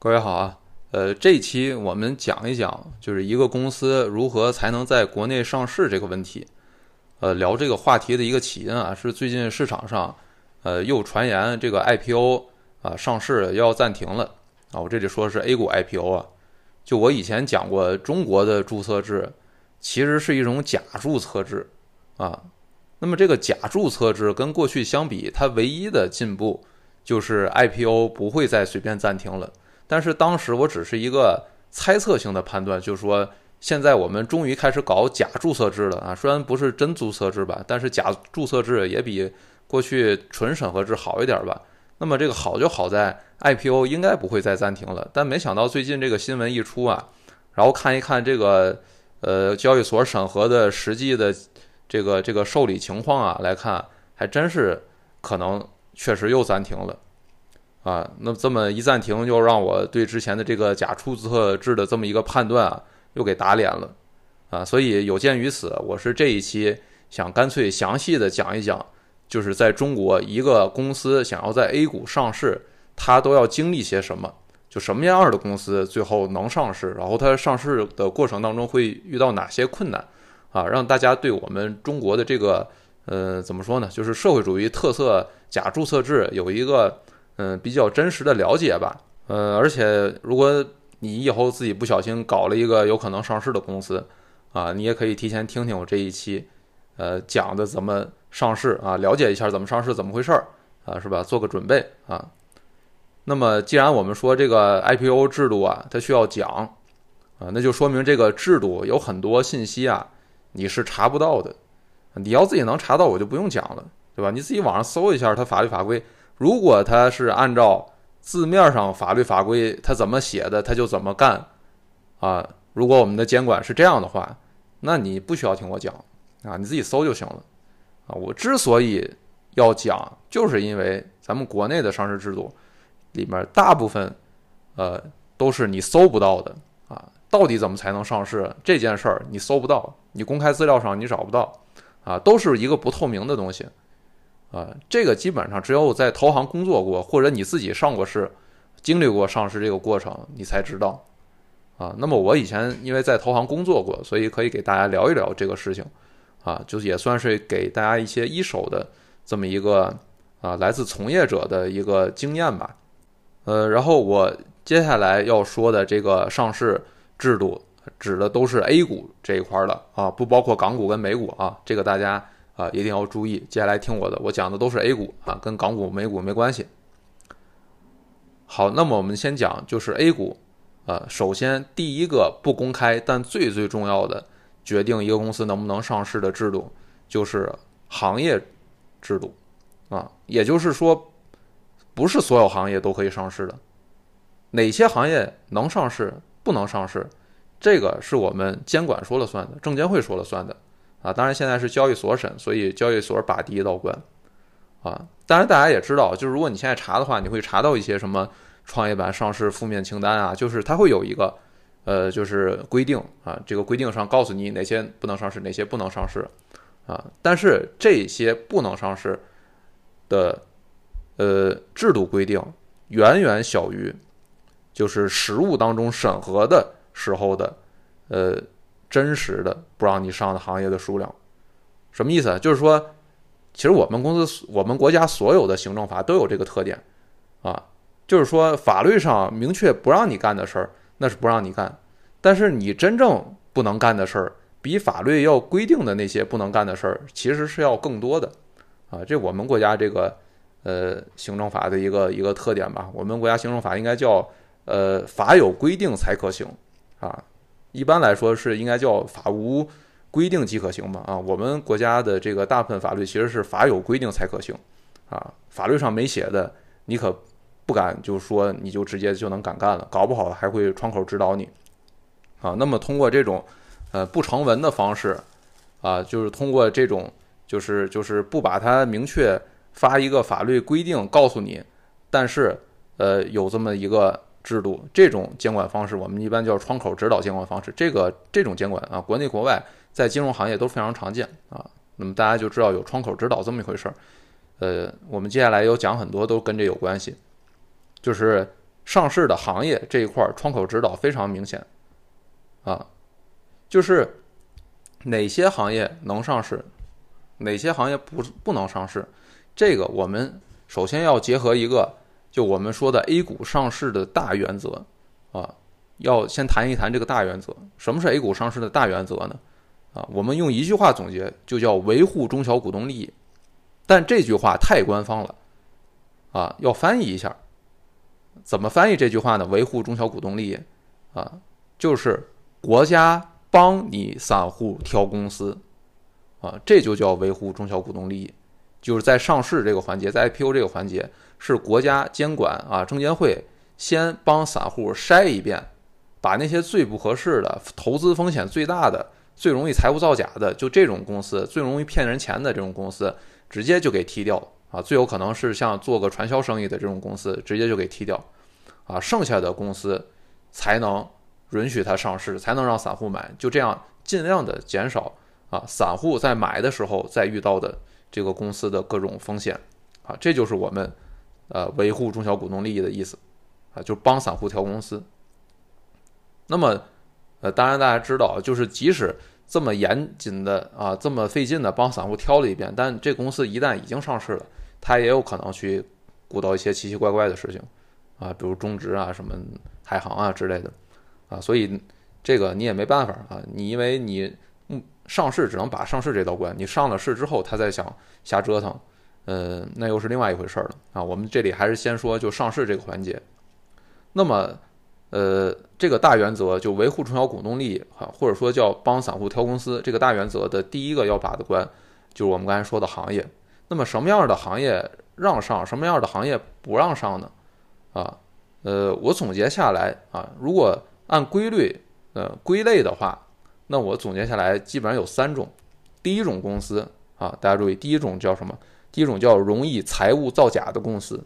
各位好啊，呃，这一期我们讲一讲，就是一个公司如何才能在国内上市这个问题。呃，聊这个话题的一个起因啊，是最近市场上，呃，又传言这个 IPO 啊上市要暂停了啊。我这里说的是 A 股 IPO 啊，就我以前讲过，中国的注册制其实是一种假注册制啊。那么这个假注册制跟过去相比，它唯一的进步就是 IPO 不会再随便暂停了。但是当时我只是一个猜测性的判断，就是说现在我们终于开始搞假注册制了啊，虽然不是真注册制吧，但是假注册制也比过去纯审核制好一点吧。那么这个好就好在 IPO 应该不会再暂停了，但没想到最近这个新闻一出啊，然后看一看这个呃交易所审核的实际的这个这个受理情况啊来看，还真是可能确实又暂停了。啊，那这么一暂停，就让我对之前的这个假注册制的这么一个判断啊，又给打脸了，啊，所以有鉴于此，我是这一期想干脆详细的讲一讲，就是在中国一个公司想要在 A 股上市，它都要经历些什么，就什么样的公司最后能上市，然后它上市的过程当中会遇到哪些困难，啊，让大家对我们中国的这个，呃，怎么说呢，就是社会主义特色假注册制有一个。嗯，比较真实的了解吧。呃，而且如果你以后自己不小心搞了一个有可能上市的公司，啊，你也可以提前听听我这一期，呃，讲的怎么上市啊，了解一下怎么上市怎么回事儿啊，是吧？做个准备啊。那么，既然我们说这个 IPO 制度啊，它需要讲啊，那就说明这个制度有很多信息啊，你是查不到的。你要自己能查到，我就不用讲了，对吧？你自己网上搜一下它法律法规。如果他是按照字面上法律法规，他怎么写的他就怎么干，啊，如果我们的监管是这样的话，那你不需要听我讲，啊，你自己搜就行了，啊，我之所以要讲，就是因为咱们国内的上市制度里面大部分，呃，都是你搜不到的，啊，到底怎么才能上市这件事儿你搜不到，你公开资料上你找不到，啊，都是一个不透明的东西。啊，这个基本上只有在投行工作过，或者你自己上过市，经历过上市这个过程，你才知道。啊，那么我以前因为在投行工作过，所以可以给大家聊一聊这个事情。啊，就也算是给大家一些一手的这么一个啊，来自从业者的一个经验吧。呃，然后我接下来要说的这个上市制度，指的都是 A 股这一块的啊，不包括港股跟美股啊，这个大家。啊，一定要注意！接下来听我的，我讲的都是 A 股啊，跟港股、美股没关系。好，那么我们先讲就是 A 股，呃，首先第一个不公开但最最重要的决定一个公司能不能上市的制度，就是行业制度啊，也就是说，不是所有行业都可以上市的，哪些行业能上市、不能上市，这个是我们监管说了算的，证监会说了算的。啊，当然现在是交易所审，所以交易所把第一道关。啊，当然大家也知道，就是如果你现在查的话，你会查到一些什么创业板上市负面清单啊，就是它会有一个，呃，就是规定啊，这个规定上告诉你哪些不能上市，哪些不能上市，啊，但是这些不能上市的，呃，制度规定远远小于，就是实物当中审核的时候的，呃。真实的不让你上的行业的数量，什么意思？就是说，其实我们公司、我们国家所有的行政法都有这个特点，啊，就是说法律上明确不让你干的事儿，那是不让你干，但是你真正不能干的事儿，比法律要规定的那些不能干的事儿，其实是要更多的，啊，这我们国家这个呃行政法的一个一个特点吧。我们国家行政法应该叫呃法有规定才可行，啊。一般来说是应该叫法无规定即可行嘛？啊，我们国家的这个大部分法律其实是法有规定才可行，啊，法律上没写的你可不敢就说你就直接就能敢干了，搞不好还会窗口指导你，啊，那么通过这种呃不成文的方式，啊，就是通过这种就是就是不把它明确发一个法律规定告诉你，但是呃有这么一个。制度这种监管方式，我们一般叫窗口指导监管方式。这个这种监管啊，国内国外在金融行业都非常常见啊。那么大家就知道有窗口指导这么一回事儿。呃，我们接下来有讲很多都跟这有关系。就是上市的行业这一块窗口指导非常明显，啊，就是哪些行业能上市，哪些行业不不能上市，这个我们首先要结合一个，就我们说的 A 股上市的大原则啊，要先谈一谈这个大原则。什么是 A 股上市的大原则呢？啊，我们用一句话总结，就叫维护中小股东利益。但这句话太官方了，啊，要翻译一下。怎么翻译这句话呢？维护中小股东利益，啊，就是国家帮你散户挑公司，啊，这就叫维护中小股东利益。就是在上市这个环节，在 IPO 这个环节，是国家监管啊，证监会先帮散户筛一遍，把那些最不合适的、投资风险最大的、最容易财务造假的，就这种公司，最容易骗人钱的这种公司，直接就给踢掉。啊，最有可能是像做个传销生意的这种公司，直接就给踢掉，啊，剩下的公司才能允许它上市，才能让散户买，就这样尽量的减少啊，散户在买的时候再遇到的这个公司的各种风险，啊，这就是我们呃维护中小股东利益的意思，啊，就帮散户挑公司。那么，呃，当然大家知道，就是即使。这么严谨的啊，这么费劲的帮散户挑了一遍，但这公司一旦已经上市了，它也有可能去鼓捣一些奇奇怪怪的事情啊，比如中植啊、什么海航啊之类的啊，所以这个你也没办法啊，你因为你上市只能把上市这道关，你上了市之后，他再想瞎折腾，呃，那又是另外一回事了啊。我们这里还是先说就上市这个环节，那么。呃，这个大原则就维护中小股东利益哈，或者说叫帮散户挑公司，这个大原则的第一个要把的关，就是我们刚才说的行业。那么什么样的行业让上，什么样的行业不让上呢？啊，呃，我总结下来啊，如果按规律呃归类的话，那我总结下来基本上有三种。第一种公司啊，大家注意，第一种叫什么？第一种叫容易财务造假的公司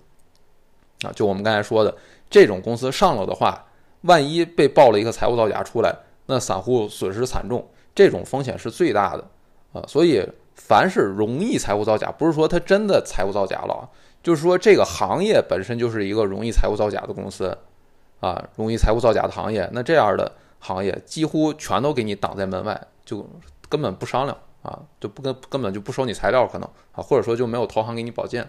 啊，就我们刚才说的这种公司上了的话。万一被爆了一个财务造假出来，那散户损失惨重，这种风险是最大的啊！所以，凡是容易财务造假，不是说他真的财务造假了，就是说这个行业本身就是一个容易财务造假的公司啊，容易财务造假的行业，那这样的行业几乎全都给你挡在门外，就根本不商量啊，就不跟根本就不收你材料可能啊，或者说就没有投行给你保荐。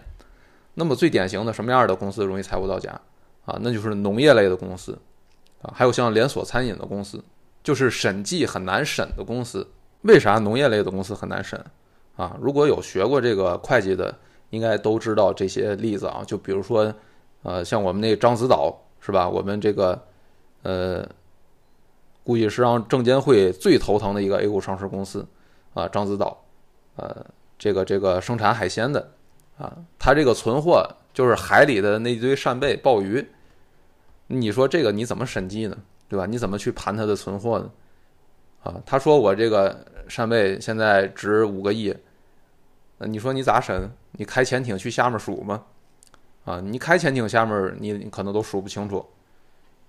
那么最典型的什么样的公司容易财务造假啊？那就是农业类的公司。啊，还有像连锁餐饮的公司，就是审计很难审的公司。为啥农业类的公司很难审？啊，如果有学过这个会计的，应该都知道这些例子啊。就比如说，呃，像我们那獐子岛是吧？我们这个，呃，估计是让证监会最头疼的一个 A 股上市公司啊，獐子岛，呃，这个这个生产海鲜的啊，它这个存货就是海里的那堆扇贝、鲍鱼。你说这个你怎么审计呢？对吧？你怎么去盘它的存货呢？啊，他说我这个扇贝现在值五个亿，那你说你咋审？你开潜艇去下面数吗？啊，你开潜艇下面你可能都数不清楚，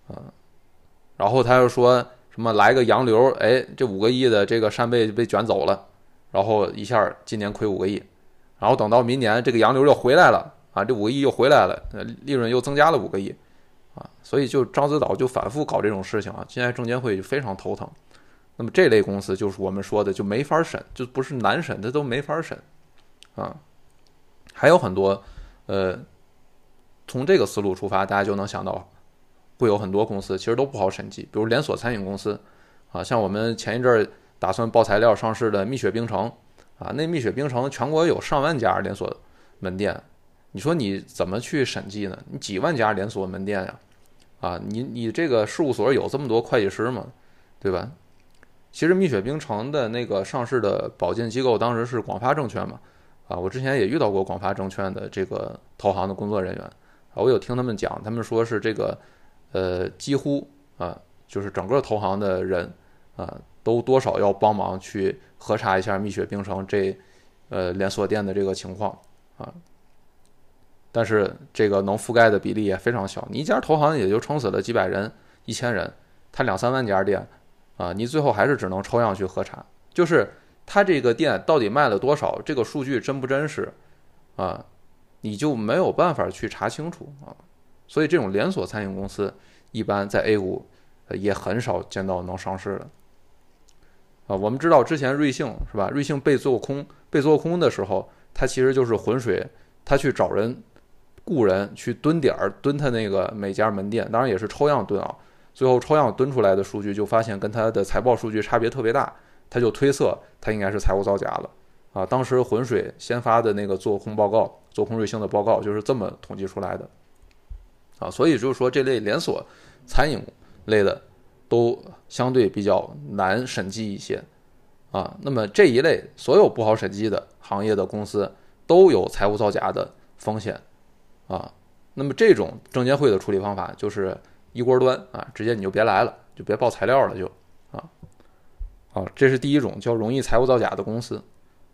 啊，然后他又说什么来个洋流，哎，这五个亿的这个扇贝被卷走了，然后一下今年亏五个亿，然后等到明年这个洋流又回来了，啊，这五个亿又回来了，利润又增加了五个亿。啊，所以就獐子岛就反复搞这种事情啊，现在证监会就非常头疼。那么这类公司就是我们说的就没法审，就不是难审，它都没法审啊。还有很多，呃，从这个思路出发，大家就能想到，会有很多公司其实都不好审计，比如连锁餐饮公司啊，像我们前一阵儿打算报材料上市的蜜雪冰城啊，那蜜雪冰城全国有上万家连锁门店，你说你怎么去审计呢？你几万家连锁门店呀？啊，你你这个事务所有这么多会计师吗？对吧？其实蜜雪冰城的那个上市的保荐机构当时是广发证券嘛，啊，我之前也遇到过广发证券的这个投行的工作人员，啊，我有听他们讲，他们说是这个，呃，几乎啊，就是整个投行的人啊，都多少要帮忙去核查一下蜜雪冰城这，呃，连锁店的这个情况啊。但是这个能覆盖的比例也非常小，你一家投行也就撑死了几百人、一千人，他两三万家店，啊，你最后还是只能抽样去核查，就是他这个店到底卖了多少，这个数据真不真实，啊，你就没有办法去查清楚啊。所以这种连锁餐饮公司一般在 A 股也很少见到能上市的。啊，我们知道之前瑞幸是吧？瑞幸被做空被做空的时候，它其实就是浑水，他去找人雇人去蹲点儿蹲他那个每家门店，当然也是抽样蹲啊。最后抽样蹲出来的数据就发现跟他的财报数据差别特别大，他就推测他应该是财务造假了啊。当时浑水先发的那个做空报告，做空瑞幸的报告就是这么统计出来的啊。所以就是说这类连锁餐饮类的都相对比较难审计一些啊。那么这一类所有不好审计的行业的公司都有财务造假的风险啊。那么这种证监会的处理方法就是。一锅端啊，直接你就别来了，就别报材料了，就啊，好，这是第一种叫容易财务造假的公司。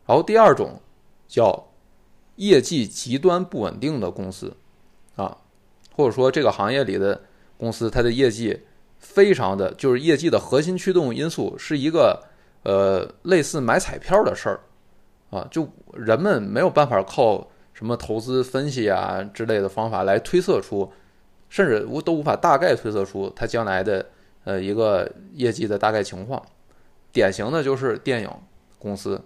然后第二种叫业绩极端不稳定的公司啊，或者说这个行业里的公司，它的业绩非常的就是业绩的核心驱动因素是一个呃类似买彩票的事儿啊，就人们没有办法靠什么投资分析啊之类的方法来推测出。甚至无都无法大概推测出它将来的呃一个业绩的大概情况。典型的就是电影公司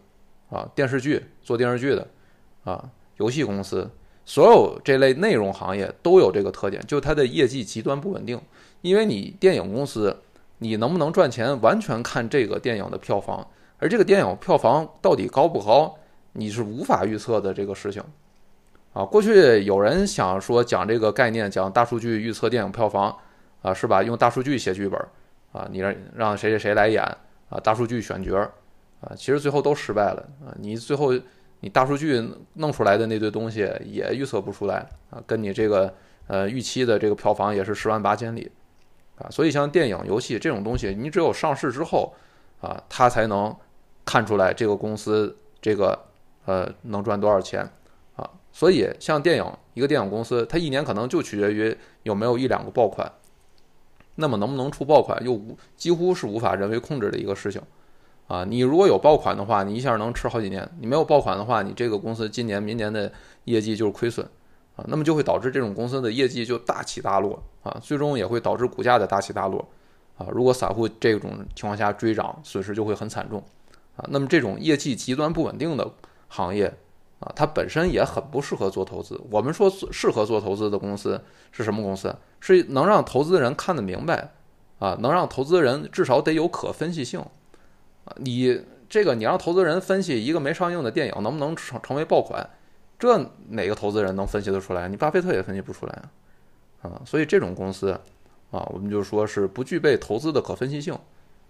啊，电视剧做电视剧的啊，游戏公司，所有这类内容行业都有这个特点，就它的业绩极端不稳定。因为你电影公司你能不能赚钱，完全看这个电影的票房，而这个电影票房到底高不高，你是无法预测的这个事情。啊，过去有人想说讲这个概念，讲大数据预测电影票房，啊，是吧？用大数据写剧本，啊，你让让谁谁谁来演，啊，大数据选角，啊，其实最后都失败了，啊，你最后你大数据弄出来的那堆东西也预测不出来，啊，跟你这个呃预期的这个票房也是十万八千里，啊，所以像电影、游戏这种东西，你只有上市之后，啊，它才能看出来这个公司这个呃能赚多少钱啊。所以，像电影一个电影公司，它一年可能就取决于有没有一两个爆款，那么能不能出爆款，又无几乎是无法人为控制的一个事情，啊，你如果有爆款的话，你一下能吃好几年；你没有爆款的话，你这个公司今年、明年的业绩就是亏损，啊，那么就会导致这种公司的业绩就大起大落，啊，最终也会导致股价的大起大落，啊，如果散户这种情况下追涨，损失就会很惨重，啊，那么这种业绩极端不稳定的行业。啊，它本身也很不适合做投资。我们说适合做投资的公司是什么公司？是能让投资人看得明白，啊，能让投资人至少得有可分析性。啊，你这个你让投资人分析一个没上映的电影能不能成成为爆款，这哪个投资人能分析得出来？你巴菲特也分析不出来啊。啊，所以这种公司，啊，我们就说是不具备投资的可分析性，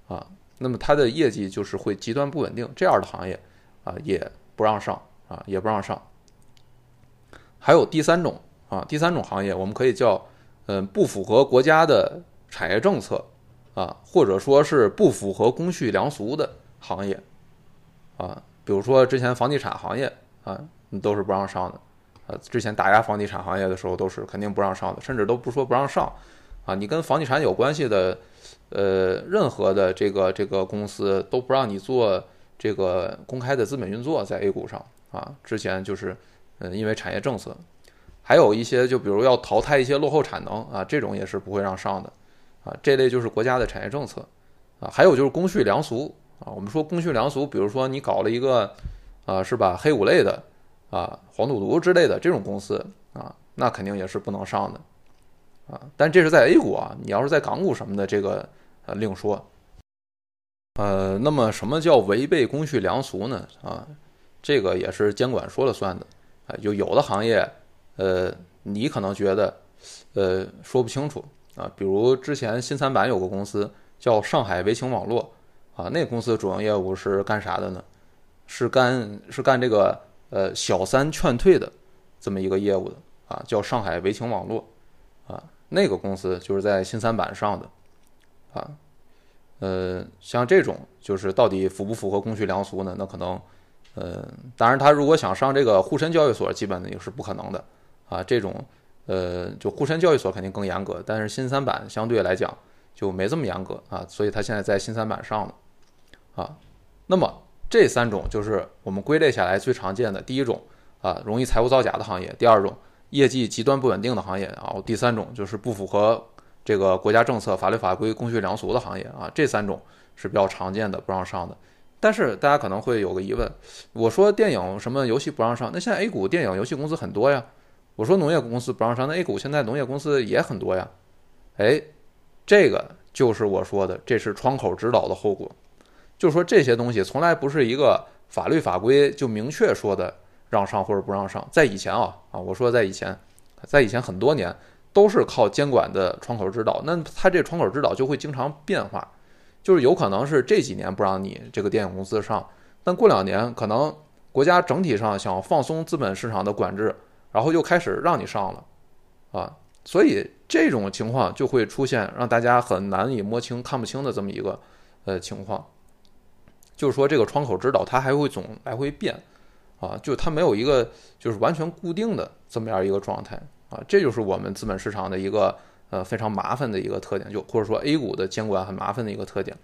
啊，那么它的业绩就是会极端不稳定。这样的行业，啊，也不让上。啊，也不让上。还有第三种啊，第三种行业我们可以叫，嗯，不符合国家的产业政策啊，或者说是不符合公序良俗的行业啊，比如说之前房地产行业啊，都是不让上的。啊，之前打压房地产行业的时候，都是肯定不让上的，甚至都不说不让上啊。你跟房地产有关系的，呃，任何的这个这个公司都不让你做这个公开的资本运作在 A 股上。啊，之前就是，嗯，因为产业政策，还有一些就比如要淘汰一些落后产能啊，这种也是不会让上的，啊，这类就是国家的产业政策，啊，还有就是公序良俗啊，我们说公序良俗，比如说你搞了一个，啊，是吧，黑五类的，啊，黄赌毒之类的这种公司啊，那肯定也是不能上的，啊，但这是在 A 股啊，你要是在港股什么的，这个呃另说，呃，那么什么叫违背公序良俗呢？啊？这个也是监管说了算的，啊，就有的行业，呃，你可能觉得，呃，说不清楚啊。比如之前新三板有个公司叫上海维情网络，啊，那个公司主营业务是干啥的呢？是干是干这个呃小三劝退的这么一个业务的啊，叫上海维情网络，啊，那个公司就是在新三板上的，啊，呃，像这种就是到底符不符合公序良俗呢？那可能。呃，当然，他如果想上这个沪深交易所，基本呢也是不可能的啊。这种，呃，就沪深交易所肯定更严格，但是新三板相对来讲就没这么严格啊。所以他现在在新三板上了啊。那么这三种就是我们归类下来最常见的第一种啊，容易财务造假的行业；第二种，业绩极端不稳定的行业啊，第三种就是不符合这个国家政策、法律法规、公序良俗的行业啊，这三种是比较常见的不让上的。但是大家可能会有个疑问，我说电影什么游戏不让上，那现在 A 股电影游戏公司很多呀。我说农业公司不让上，那 A 股现在农业公司也很多呀。哎，这个就是我说的，这是窗口指导的后果。就是说这些东西从来不是一个法律法规就明确说的让上或者不让上。在以前啊啊，我说在以前，在以前很多年都是靠监管的窗口指导，那它这窗口指导就会经常变化。就是有可能是这几年不让你这个电影公司上，但过两年可能国家整体上想放松资本市场的管制，然后又开始让你上了，啊，所以这种情况就会出现让大家很难以摸清、看不清的这么一个呃情况。就是说这个窗口指导它还会总来回变，啊，就它没有一个就是完全固定的这么样一个状态啊，这就是我们资本市场的一个。呃，非常麻烦的一个特点，就或者说 A 股的监管很麻烦的一个特点，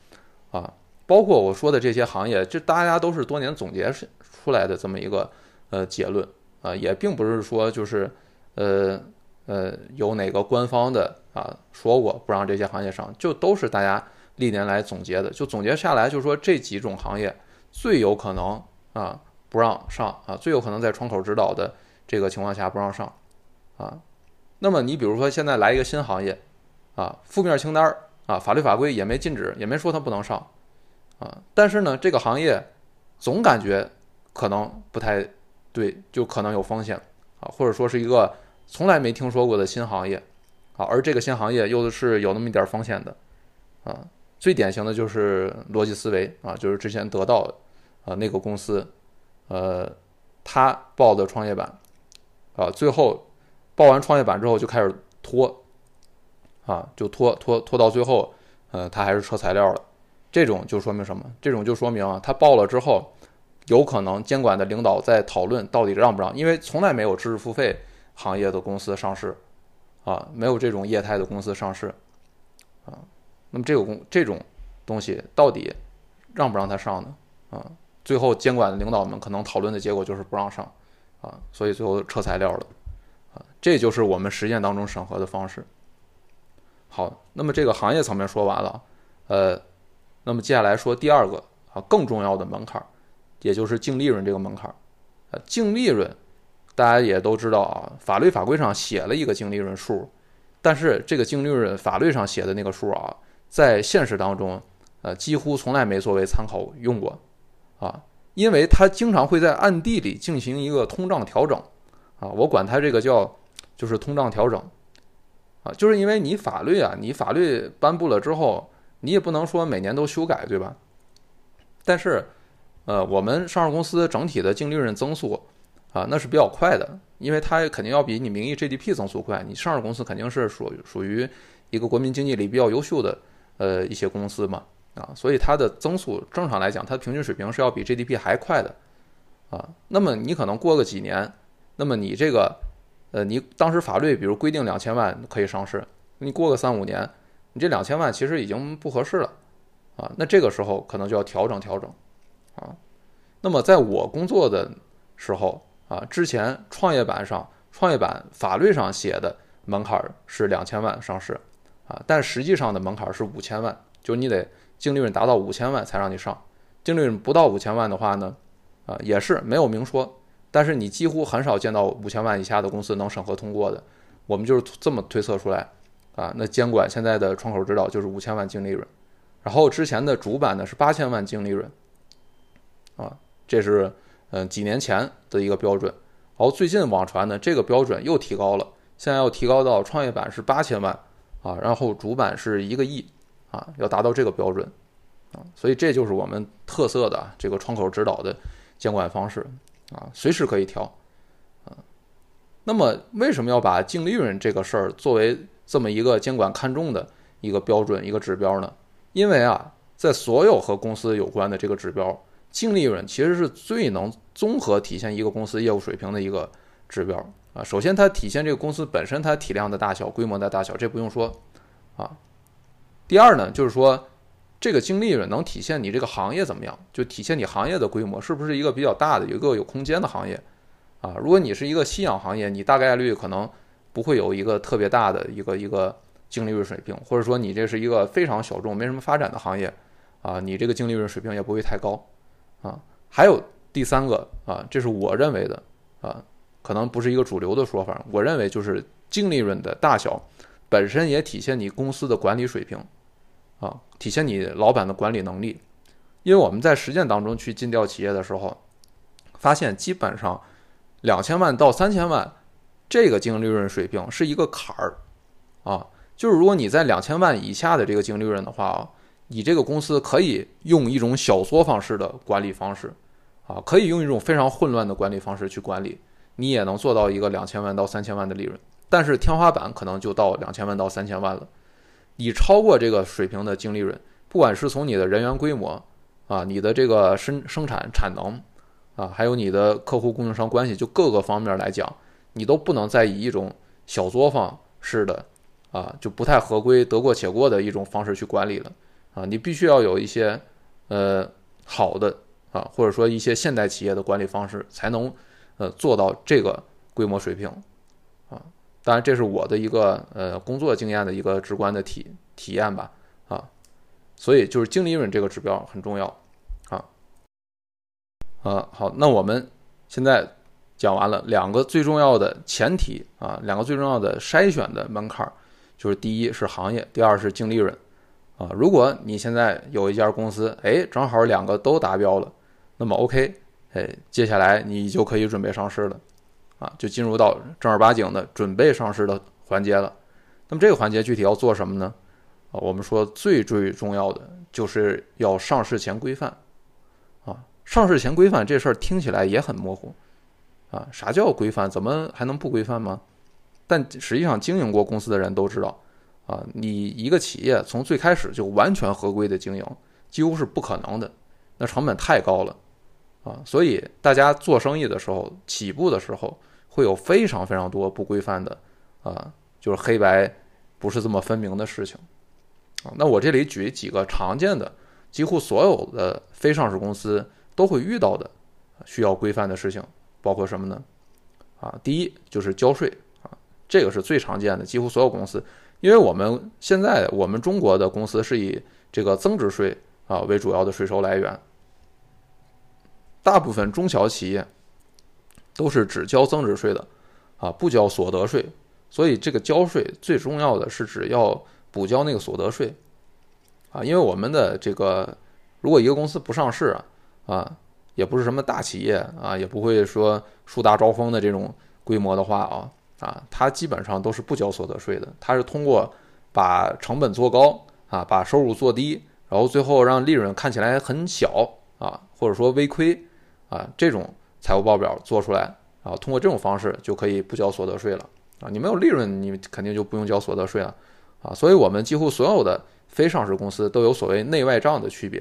啊，包括我说的这些行业，这大家都是多年总结出来的这么一个呃结论啊，也并不是说就是呃呃有哪个官方的啊说过不让这些行业上，就都是大家历年来总结的，就总结下来就是说这几种行业最有可能啊不让上啊，最有可能在窗口指导的这个情况下不让上啊。那么你比如说现在来一个新行业，啊，负面清单啊，法律法规也没禁止，也没说它不能上，啊，但是呢，这个行业总感觉可能不太对，就可能有风险啊，或者说是一个从来没听说过的新行业，啊，而这个新行业又是有那么一点风险的，啊，最典型的就是逻辑思维啊，就是之前得到啊那个公司，呃，他报的创业板，啊，最后。报完创业板之后就开始拖，啊，就拖拖拖到最后，呃，他还是撤材料了。这种就说明什么？这种就说明啊，他报了之后，有可能监管的领导在讨论到底让不让，因为从来没有知识付费行业的公司上市，啊，没有这种业态的公司上市，啊，那么这个公这种东西到底让不让他上呢？啊，最后监管的领导们可能讨论的结果就是不让上，啊，所以最后撤材料了。啊，这就是我们实践当中审核的方式。好，那么这个行业层面说完了，呃，那么接下来说第二个啊更重要的门槛，也就是净利润这个门槛。呃，净利润大家也都知道啊，法律法规上写了一个净利润数，但是这个净利润法律上写的那个数啊，在现实当中，呃，几乎从来没作为参考用过啊，因为它经常会在暗地里进行一个通胀调整。啊，我管它这个叫，就是通胀调整，啊，就是因为你法律啊，你法律颁布了之后，你也不能说每年都修改，对吧？但是，呃，我们上市公司整体的净利润增速啊，那是比较快的，因为它肯定要比你名义 GDP 增速快。你上市公司肯定是属属于一个国民经济里比较优秀的呃一些公司嘛，啊，所以它的增速正常来讲，它的平均水平是要比 GDP 还快的，啊，那么你可能过个几年。那么你这个，呃，你当时法律比如规定两千万可以上市，你过个三五年，你这两千万其实已经不合适了，啊，那这个时候可能就要调整调整，那么在我工作的时候啊，之前创业板上创业板法律上写的门槛是两千万上市，啊，但实际上的门槛是五千万，就你得净利润达到五千万才让你上，净利润不到五千万的话呢，啊，也是没有明说。但是你几乎很少见到五千万以下的公司能审核通过的，我们就是这么推测出来，啊，那监管现在的窗口指导就是五千万净利润，然后之前的主板呢是八千万净利润，啊，这是嗯几年前的一个标准，然后最近网传呢这个标准又提高了，现在要提高到创业板是八千万，啊，然后主板是一个亿，啊，要达到这个标准，啊，所以这就是我们特色的这个窗口指导的监管方式。啊，随时可以调，啊，那么为什么要把净利润这个事儿作为这么一个监管看重的一个标准、一个指标呢？因为啊，在所有和公司有关的这个指标，净利润其实是最能综合体现一个公司业务水平的一个指标啊。首先，它体现这个公司本身它体量的大小、规模的大小，这不用说啊。第二呢，就是说。这个净利润能体现你这个行业怎么样，就体现你行业的规模是不是一个比较大的、有一个有空间的行业，啊。如果你是一个夕阳行业，你大概率可能不会有一个特别大的一个一个净利润水平，或者说你这是一个非常小众、没什么发展的行业啊，你这个净利润水平也不会太高啊。还有第三个啊，这是我认为的啊，可能不是一个主流的说法，我认为就是净利润的大小本身也体现你公司的管理水平啊，体现你老板的管理能力。因为我们在实践当中去尽调企业的时候，发现基本上两千万到三千万这个净利润水平是一个坎儿啊，就是如果你在两千万以下的这个净利润的话啊，你这个公司可以用一种小作坊式的管理方式啊，可以用一种非常混乱的管理方式去管理，你也能做到一个两千万到三千万的利润，但是天花板可能就到两千万到三千万了，你超过这个水平的净利润，不管是从你的人员规模。啊，你的这个生生产产能，啊，还有你的客户供应商关系，就各个方面来讲，你都不能再以一种小作坊式的，啊，就不太合规、得过且过的一种方式去管理了，啊，你必须要有一些，呃，好的，啊，或者说一些现代企业的管理方式，才能，呃，做到这个规模水平，啊，当然这是我的一个呃工作经验的一个直观的体体验吧，啊，所以就是净利润这个指标很重要。啊，啊好，那我们现在讲完了两个最重要的前提啊，两个最重要的筛选的门槛，就是第一是行业，第二是净利润啊。如果你现在有一家公司，哎，正好两个都达标了，那么 OK，哎，接下来你就可以准备上市了啊，就进入到正儿八经的准备上市的环节了。那么这个环节具体要做什么呢？啊，我们说最最重要的就是要上市前规范。啊上市前规范这事儿听起来也很模糊，啊，啥叫规范？怎么还能不规范吗？但实际上经营过公司的人都知道，啊，你一个企业从最开始就完全合规的经营，几乎是不可能的，那成本太高了，啊，所以大家做生意的时候，起步的时候会有非常非常多不规范的，啊，就是黑白不是这么分明的事情，啊，那我这里举几个常见的，几乎所有的非上市公司。都会遇到的需要规范的事情，包括什么呢？啊，第一就是交税啊，这个是最常见的，几乎所有公司，因为我们现在我们中国的公司是以这个增值税啊为主要的税收来源，大部分中小企业都是只交增值税的啊，不交所得税，所以这个交税最重要的是只要补交那个所得税啊，因为我们的这个如果一个公司不上市啊。啊，也不是什么大企业啊，也不会说树大招风的这种规模的话啊，啊，它基本上都是不交所得税的。它是通过把成本做高啊，把收入做低，然后最后让利润看起来很小啊，或者说微亏啊，这种财务报表做出来啊，通过这种方式就可以不交所得税了啊。你没有利润，你肯定就不用交所得税了啊。所以我们几乎所有的非上市公司都有所谓内外账的区别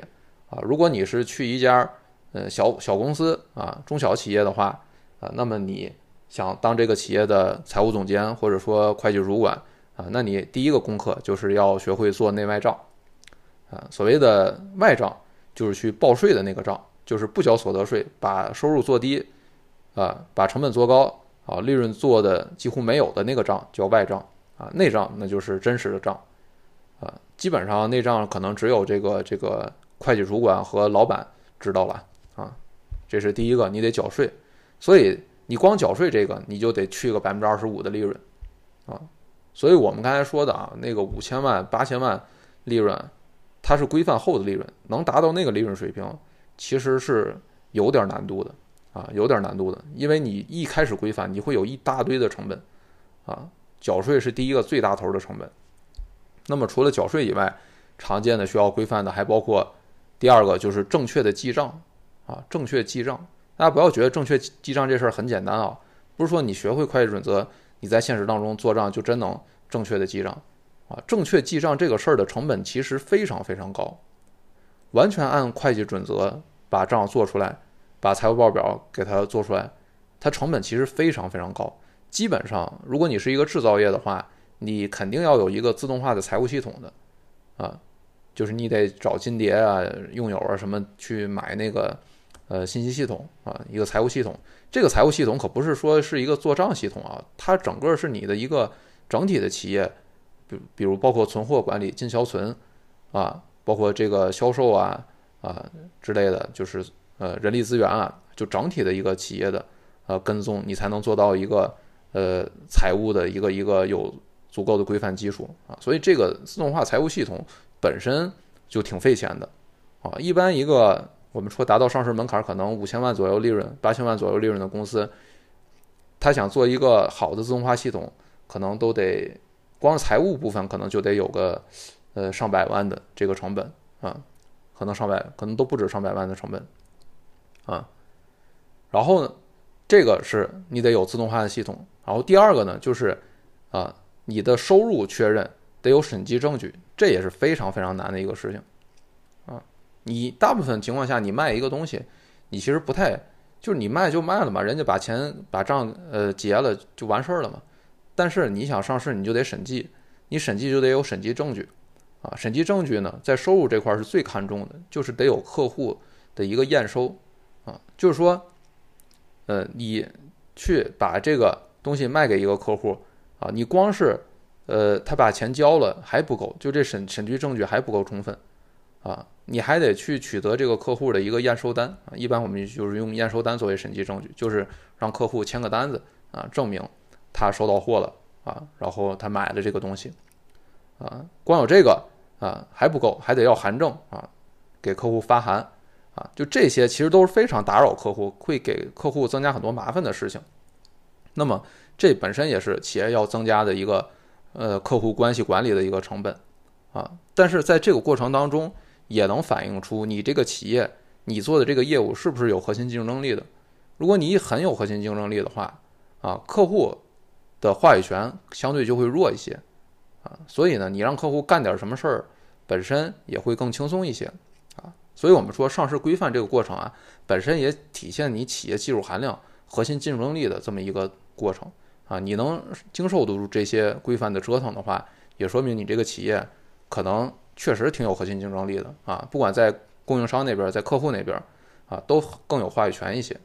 啊。如果你是去一家呃，小小公司啊，中小企业的话啊，那么你想当这个企业的财务总监或者说会计主管啊，那你第一个功课就是要学会做内外账啊。所谓的外账就是去报税的那个账，就是不交所得税，把收入做低啊，把成本做高啊，利润做的几乎没有的那个账叫外账啊。内账那就是真实的账啊，基本上内账可能只有这个这个会计主管和老板知道了。啊，这是第一个，你得缴税，所以你光缴税这个，你就得去个百分之二十五的利润，啊，所以我们刚才说的啊，那个五千万、八千万利润，它是规范后的利润，能达到那个利润水平，其实是有点难度的，啊，有点难度的，因为你一开始规范，你会有一大堆的成本，啊，缴税是第一个最大头的成本，那么除了缴税以外，常见的需要规范的还包括第二个就是正确的记账。啊，正确记账，大家不要觉得正确记账这事儿很简单啊，不是说你学会会计准则，你在现实当中做账就真能正确的记账啊。正确记账这个事儿的成本其实非常非常高，完全按会计准则把账做出来，把财务报表给它做出来，它成本其实非常非常高。基本上，如果你是一个制造业的话，你肯定要有一个自动化的财务系统的，啊，就是你得找金蝶啊、用友啊什么去买那个。呃信息系统啊，一个财务系统。这个财务系统可不是说是一个做账系统啊，它整个是你的一个整体的企业，比比如包括存货管理、进销存啊，包括这个销售啊啊之类的，就是呃人力资源啊，就整体的一个企业的呃跟踪，你才能做到一个呃财务的一个一个有足够的规范基础啊。所以这个自动化财务系统本身就挺费钱的啊，一般一个。我们说达到上市门槛，可能五千万左右利润、八千万左右利润的公司，他想做一个好的自动化系统，可能都得光财务部分可能就得有个呃上百万的这个成本啊，可能上百，可能都不止上百万的成本啊。然后呢，这个是你得有自动化的系统。然后第二个呢，就是啊，你的收入确认得有审计证据，这也是非常非常难的一个事情。你大部分情况下，你卖一个东西，你其实不太，就是你卖就卖了嘛，人家把钱把账呃结了就完事儿了嘛。但是你想上市，你就得审计，你审计就得有审计证据，啊，审计证据呢，在收入这块是最看重的，就是得有客户的一个验收，啊，就是说，呃，你去把这个东西卖给一个客户，啊，你光是呃他把钱交了还不够，就这审审计证据还不够充分，啊。你还得去取得这个客户的一个验收单啊，一般我们就是用验收单作为审计证据，就是让客户签个单子啊，证明他收到货了啊，然后他买了这个东西啊，光有这个啊还不够，还得要函证啊，给客户发函啊，就这些其实都是非常打扰客户，会给客户增加很多麻烦的事情。那么这本身也是企业要增加的一个呃客户关系管理的一个成本啊，但是在这个过程当中。也能反映出你这个企业你做的这个业务是不是有核心竞争力的。如果你很有核心竞争力的话，啊，客户的话语权相对就会弱一些，啊，所以呢，你让客户干点什么事儿，本身也会更轻松一些，啊，所以我们说上市规范这个过程啊，本身也体现你企业技术含量、核心竞争力的这么一个过程，啊，你能经受得住这些规范的折腾的话，也说明你这个企业可能。确实挺有核心竞争力的啊，不管在供应商那边，在客户那边啊，都更有话语权一些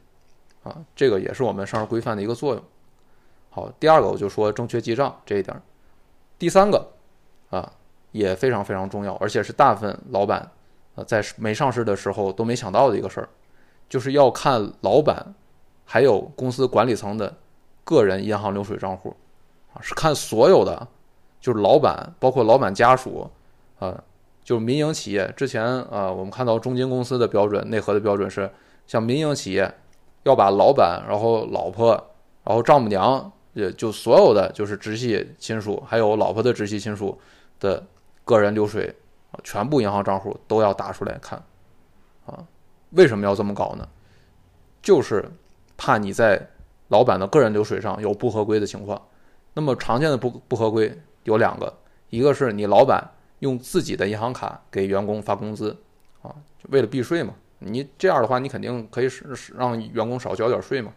啊。这个也是我们上市规范的一个作用。好，第二个我就说正确记账这一点。第三个啊，也非常非常重要，而且是大部分老板啊在没上市的时候都没想到的一个事儿，就是要看老板还有公司管理层的个人银行流水账户啊，是看所有的，就是老板包括老板家属。啊，就是民营企业之前啊，我们看到中金公司的标准内核的标准是，像民营企业要把老板、然后老婆、然后丈母娘，也就所有的就是直系亲属，还有老婆的直系亲属的个人流水，全部银行账户都要打出来看。啊，为什么要这么搞呢？就是怕你在老板的个人流水上有不合规的情况。那么常见的不不合规有两个，一个是你老板。用自己的银行卡给员工发工资，啊，为了避税嘛。你这样的话，你肯定可以使让员工少交点税嘛，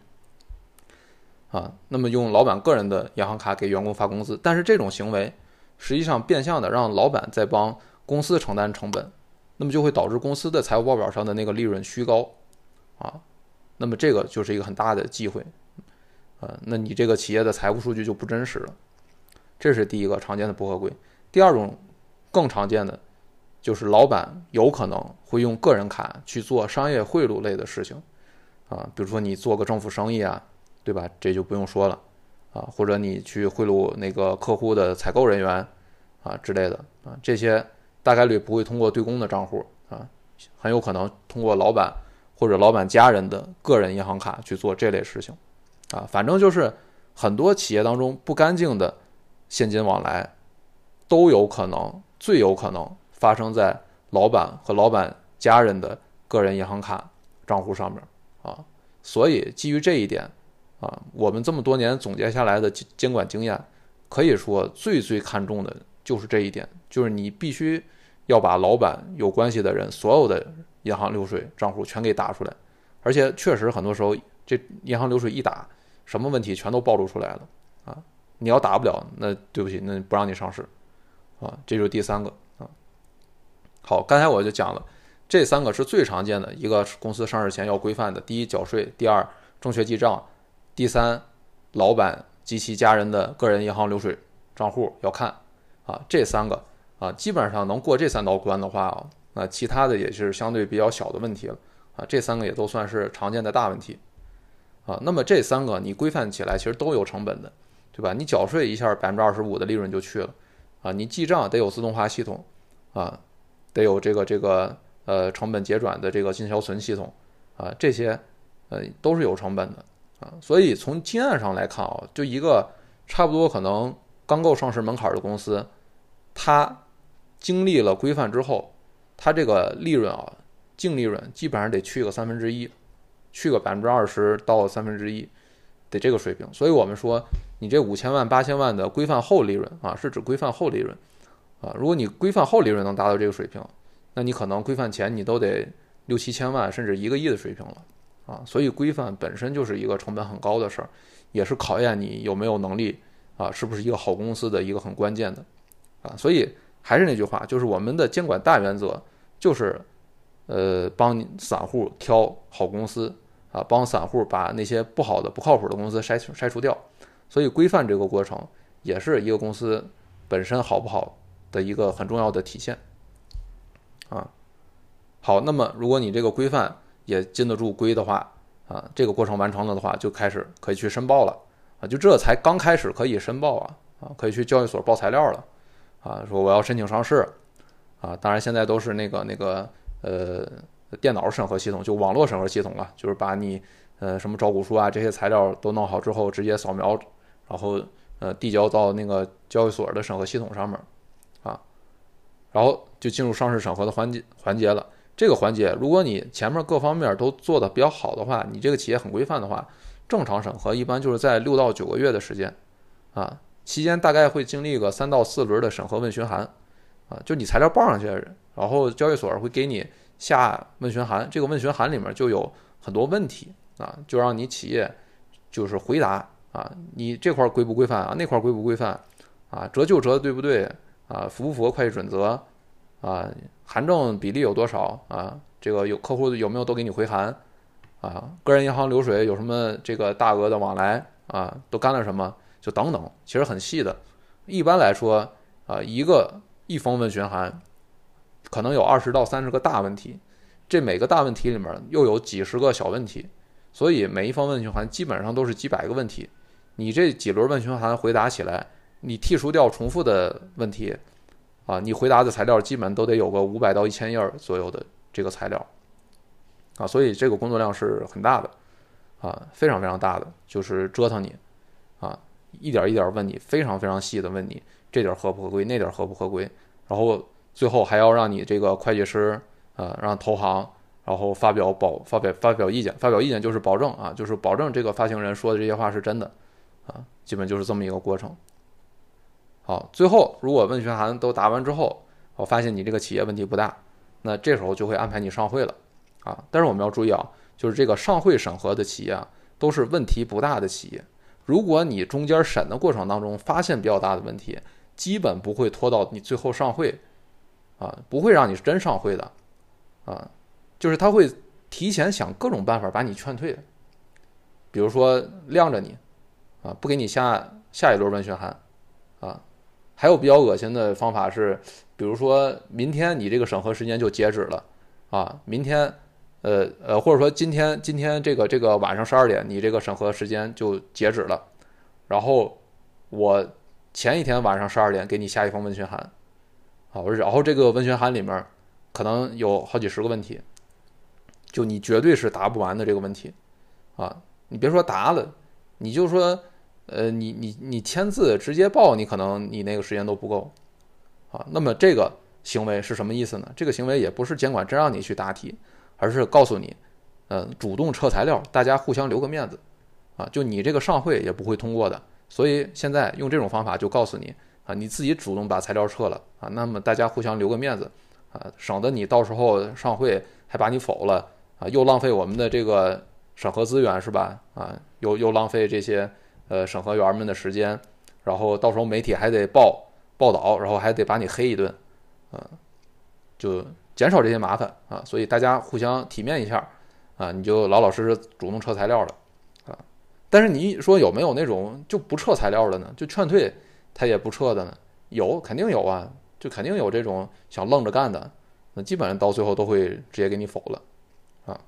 啊。那么用老板个人的银行卡给员工发工资，但是这种行为实际上变相的让老板在帮公司承担成本，那么就会导致公司的财务报表上的那个利润虚高，啊，那么这个就是一个很大的忌讳，呃，那你这个企业的财务数据就不真实了。这是第一个常见的不合规。第二种。更常见的就是老板有可能会用个人卡去做商业贿赂类的事情，啊，比如说你做个政府生意啊，对吧？这就不用说了，啊，或者你去贿赂那个客户的采购人员啊之类的，啊，这些大概率不会通过对公的账户啊，很有可能通过老板或者老板家人的个人银行卡去做这类事情，啊，反正就是很多企业当中不干净的现金往来都有可能。最有可能发生在老板和老板家人的个人银行卡账户上面啊，所以基于这一点啊，我们这么多年总结下来的监管经验，可以说最最看重的就是这一点，就是你必须要把老板有关系的人所有的银行流水账户全给打出来，而且确实很多时候这银行流水一打，什么问题全都暴露出来了啊，你要打不了，那对不起，那不让你上市。啊，这就是第三个啊。好，刚才我就讲了，这三个是最常见的一个公司上市前要规范的：第一，缴税；第二，正确记账；第三，老板及其家人的个人银行流水账户要看啊。这三个啊，基本上能过这三道关的话啊，那其他的也是相对比较小的问题了啊。这三个也都算是常见的大问题啊。那么这三个你规范起来其实都有成本的，对吧？你缴税一下百分之二十五的利润就去了啊，你记账得有自动化系统啊，得有这个这个呃成本结转的这个进销存系统啊，这些呃都是有成本的。啊，所以从经验上来看啊，就一个差不多可能刚够上市门槛的公司，它经历了规范之后，它这个利润啊，净利润基本上得去个三分之一，去个百分之二十到三分之一，得这个水平。所以我们说，你这五千万八千万的规范后利润啊，是指规范后利润啊。如果你规范后利润能达到这个水平，那你可能规范前你都得六七千万甚至一个亿的水平了。啊，所以规范本身就是一个成本很高的事儿，也是考验你有没有能力啊，是不是一个好公司的一个很关键的啊。所以还是那句话，就是我们的监管大原则就是，呃，帮散户挑好公司啊，帮散户把那些不好的、不靠谱的公司筛筛除掉。所以规范这个过程也是一个公司本身好不好的一个很重要的体现。啊。好，那么如果你这个规范，也禁得住规的话啊，这个过程完成了的话，就开始可以去申报了。啊，就这才刚开始可以申报啊啊，可以去交易所报材料了。啊，说我要申请上市。啊，当然现在都是那个那个呃电脑审核系统，就网络审核系统了，就是把你呃什么招股书啊这些材料都弄好之后，直接扫描，然后呃递交到那个交易所的审核系统上面啊，然后就进入上市审核的环节环节了。这个环节，如果你前面各方面都做的比较好的话，你这个企业很规范的话，正常审核一般就是在六到九个月的时间，啊，期间大概会经历个三到四轮的审核问询函，啊，就你材料报上去，然后交易所会给你下问询函，这个问询函里面就有很多问题啊，就让你企业就是回答啊，你这块规不规范啊，那块规不规范啊，折旧折的对不对啊，符不符合会计准则？啊，函证比例有多少啊？这个有客户有没有都给你回函啊？个人银行流水有什么这个大额的往来啊？都干了什么？就等等，其实很细的。一般来说啊，一个一封问询函可能有二十到三十个大问题，这每个大问题里面又有几十个小问题，所以每一封问询函基本上都是几百个问题。你这几轮问询函回答起来，你剔除掉重复的问题。啊，你回答的材料基本都得有个五百到一千页左右的这个材料，啊，所以这个工作量是很大的，啊，非常非常大的，就是折腾你，啊，一点一点问你，非常非常细的问你这点合不合规，那点合不合规，然后最后还要让你这个会计师，啊，让投行，然后发表保发表发表意见，发表意见就是保证啊，就是保证这个发行人说的这些话是真的，啊，基本就是这么一个过程。好，最后如果问询函都答完之后，我发现你这个企业问题不大，那这时候就会安排你上会了，啊，但是我们要注意啊，就是这个上会审核的企业啊，都是问题不大的企业。如果你中间审的过程当中发现比较大的问题，基本不会拖到你最后上会，啊，不会让你真上会的，啊，就是他会提前想各种办法把你劝退，比如说晾着你，啊，不给你下下一轮问询函，啊。还有比较恶心的方法是，比如说明天你这个审核时间就截止了，啊，明天，呃呃，或者说今天今天这个这个晚上十二点你这个审核时间就截止了，然后我前一天晚上十二点给你下一封问询函，好，然后这个问询函里面可能有好几十个问题，就你绝对是答不完的这个问题，啊，你别说答了，你就说。呃，你你你签字直接报，你可能你那个时间都不够，啊，那么这个行为是什么意思呢？这个行为也不是监管真让你去答题，而是告诉你，嗯，主动撤材料，大家互相留个面子，啊，就你这个上会也不会通过的，所以现在用这种方法就告诉你，啊，你自己主动把材料撤了，啊，那么大家互相留个面子，啊，省得你到时候上会还把你否了，啊，又浪费我们的这个审核资源是吧？啊，又又浪费这些。呃，审核员们的时间，然后到时候媒体还得报报道，然后还得把你黑一顿，嗯，就减少这些麻烦啊，所以大家互相体面一下啊，你就老老实实主动撤材料了啊。但是你说有没有那种就不撤材料的呢？就劝退他也不撤的呢？有，肯定有啊，就肯定有这种想愣着干的，那基本上到最后都会直接给你否了啊。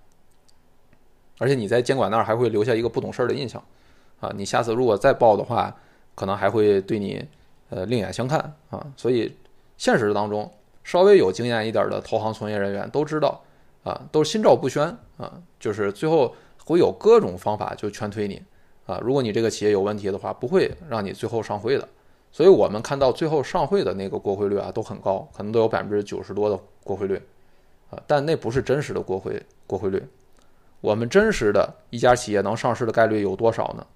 而且你在监管那儿还会留下一个不懂事儿的印象啊，你下次如果再报的话，可能还会对你呃另眼相看啊。所以现实当中。稍微有经验一点的投行从业人员都知道，啊，都是心照不宣啊，就是最后会有各种方法就劝退你啊。如果你这个企业有问题的话，不会让你最后上会的。所以我们看到最后上会的那个过会率啊，都很高，可能都有百分之九十多的过会率啊。但那不是真实的过会过会率。我们真实的一家企业能上市的概率有多少呢？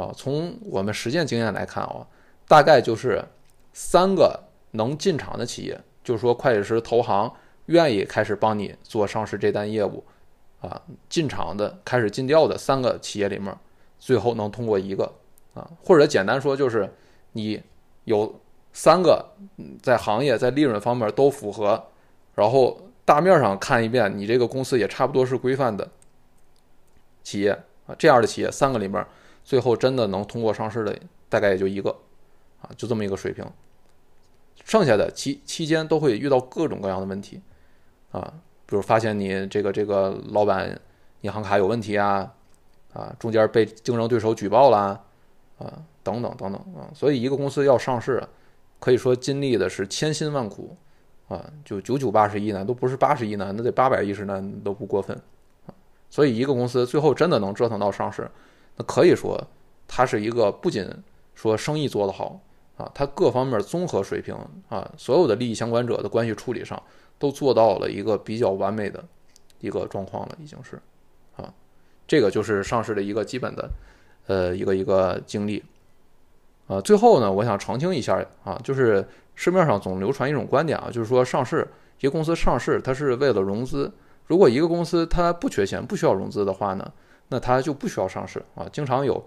啊，从我们实践经验来看啊，大概就是三个能进场的企业。就是说，会计师投行愿意开始帮你做上市这单业务，啊，进场的开始进调的三个企业里面，最后能通过一个，啊，或者简单说就是你有三个在行业在利润方面都符合，然后大面上看一遍，你这个公司也差不多是规范的企业啊，这样的企业三个里面，最后真的能通过上市的大概也就一个，啊，就这么一个水平。剩下的期期间都会遇到各种各样的问题，啊，比如发现你这个这个老板银行卡有问题啊，啊，中间被竞争对手举报啦，啊，等等等等啊，所以一个公司要上市，可以说经历的是千辛万苦，啊，就九九八十一难，都不是八十一难，那得八百一十难都不过分，啊，所以一个公司最后真的能折腾到上市，那可以说它是一个不仅说生意做得好。啊，它各方面综合水平啊，所有的利益相关者的关系处理上都做到了一个比较完美的一个状况了，已经是啊，这个就是上市的一个基本的呃一个一个经历啊。最后呢，我想澄清一下啊，就是市面上总流传一种观点啊，就是说上市一个公司上市它是为了融资，如果一个公司它不缺钱不需要融资的话呢，那它就不需要上市啊，经常有。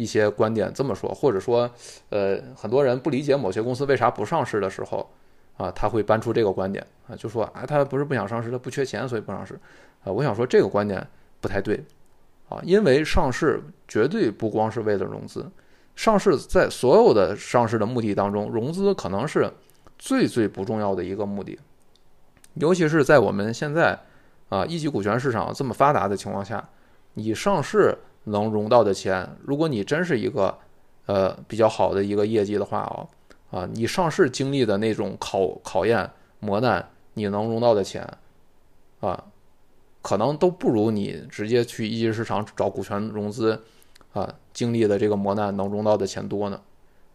一些观点这么说，或者说，呃，很多人不理解某些公司为啥不上市的时候，啊，他会搬出这个观点啊，就说啊，他不是不想上市，他不缺钱，所以不上市，啊，我想说这个观点不太对，啊，因为上市绝对不光是为了融资，上市在所有的上市的目的当中，融资可能是最最不重要的一个目的，尤其是在我们现在啊一级股权市场这么发达的情况下，你上市。能融到的钱，如果你真是一个，呃，比较好的一个业绩的话哦，啊，你上市经历的那种考考验磨难，你能融到的钱，啊，可能都不如你直接去一级市场找股权融资，啊，经历的这个磨难能融到的钱多呢，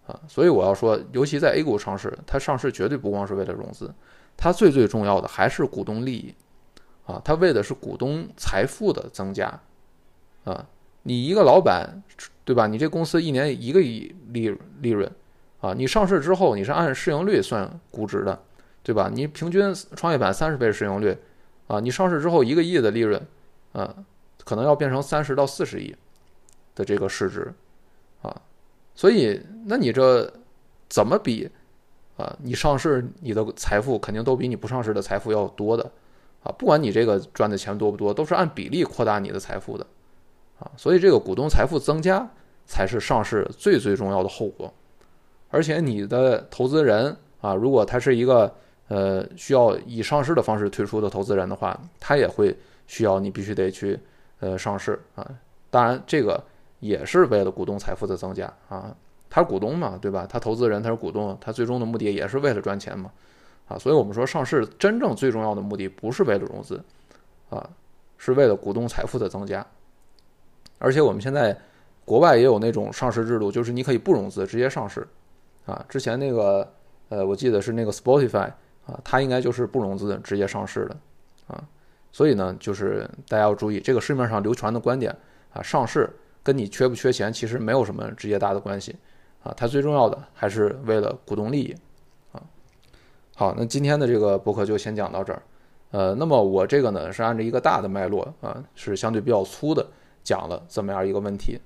啊，所以我要说，尤其在 A 股上市，它上市绝对不光是为了融资，它最最重要的还是股东利益，啊，它为的是股东财富的增加，啊。你一个老板，对吧？你这公司一年一个亿利利润，啊，你上市之后你是按市盈率算估值的，对吧？你平均创业板三十倍市盈率，啊，你上市之后一个亿的利润，啊，可能要变成三十到四十亿的这个市值，啊，所以那你这怎么比？啊，你上市你的财富肯定都比你不上市的财富要多的，啊，不管你这个赚的钱多不多，都是按比例扩大你的财富的。啊，所以这个股东财富增加才是上市最最重要的后果，而且你的投资人啊，如果他是一个呃需要以上市的方式退出的投资人的话，他也会需要你必须得去呃上市啊。当然，这个也是为了股东财富的增加啊，他是股东嘛，对吧？他投资人他是股东，他最终的目的也是为了赚钱嘛，啊，所以我们说上市真正最重要的目的不是为了融资啊，是为了股东财富的增加。而且我们现在国外也有那种上市制度，就是你可以不融资直接上市，啊，之前那个呃，我记得是那个 Spotify 啊，它应该就是不融资直接上市的，啊，所以呢，就是大家要注意这个市面上流传的观点啊，上市跟你缺不缺钱其实没有什么直接大的关系，啊，它最重要的还是为了股东利益，啊，好，那今天的这个博客就先讲到这儿，呃，那么我这个呢是按照一个大的脉络啊，是相对比较粗的。讲了这么样一个问题，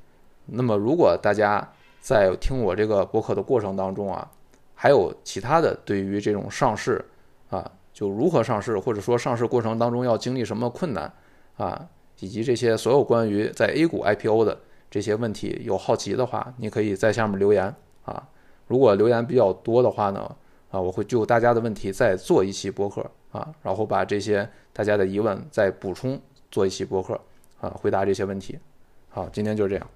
那么如果大家在听我这个博客的过程当中啊，还有其他的对于这种上市啊就如何上市，或者说上市过程当中要经历什么困难啊，以及这些所有关于在 A 股 IPO 的这些问题，有好奇的话，你可以在下面留言啊。如果留言比较多的话呢，啊，我会就大家的问题再做一期博客啊，然后把这些大家的疑问再补充做一期博客啊，回答这些问题。好，今天就这样。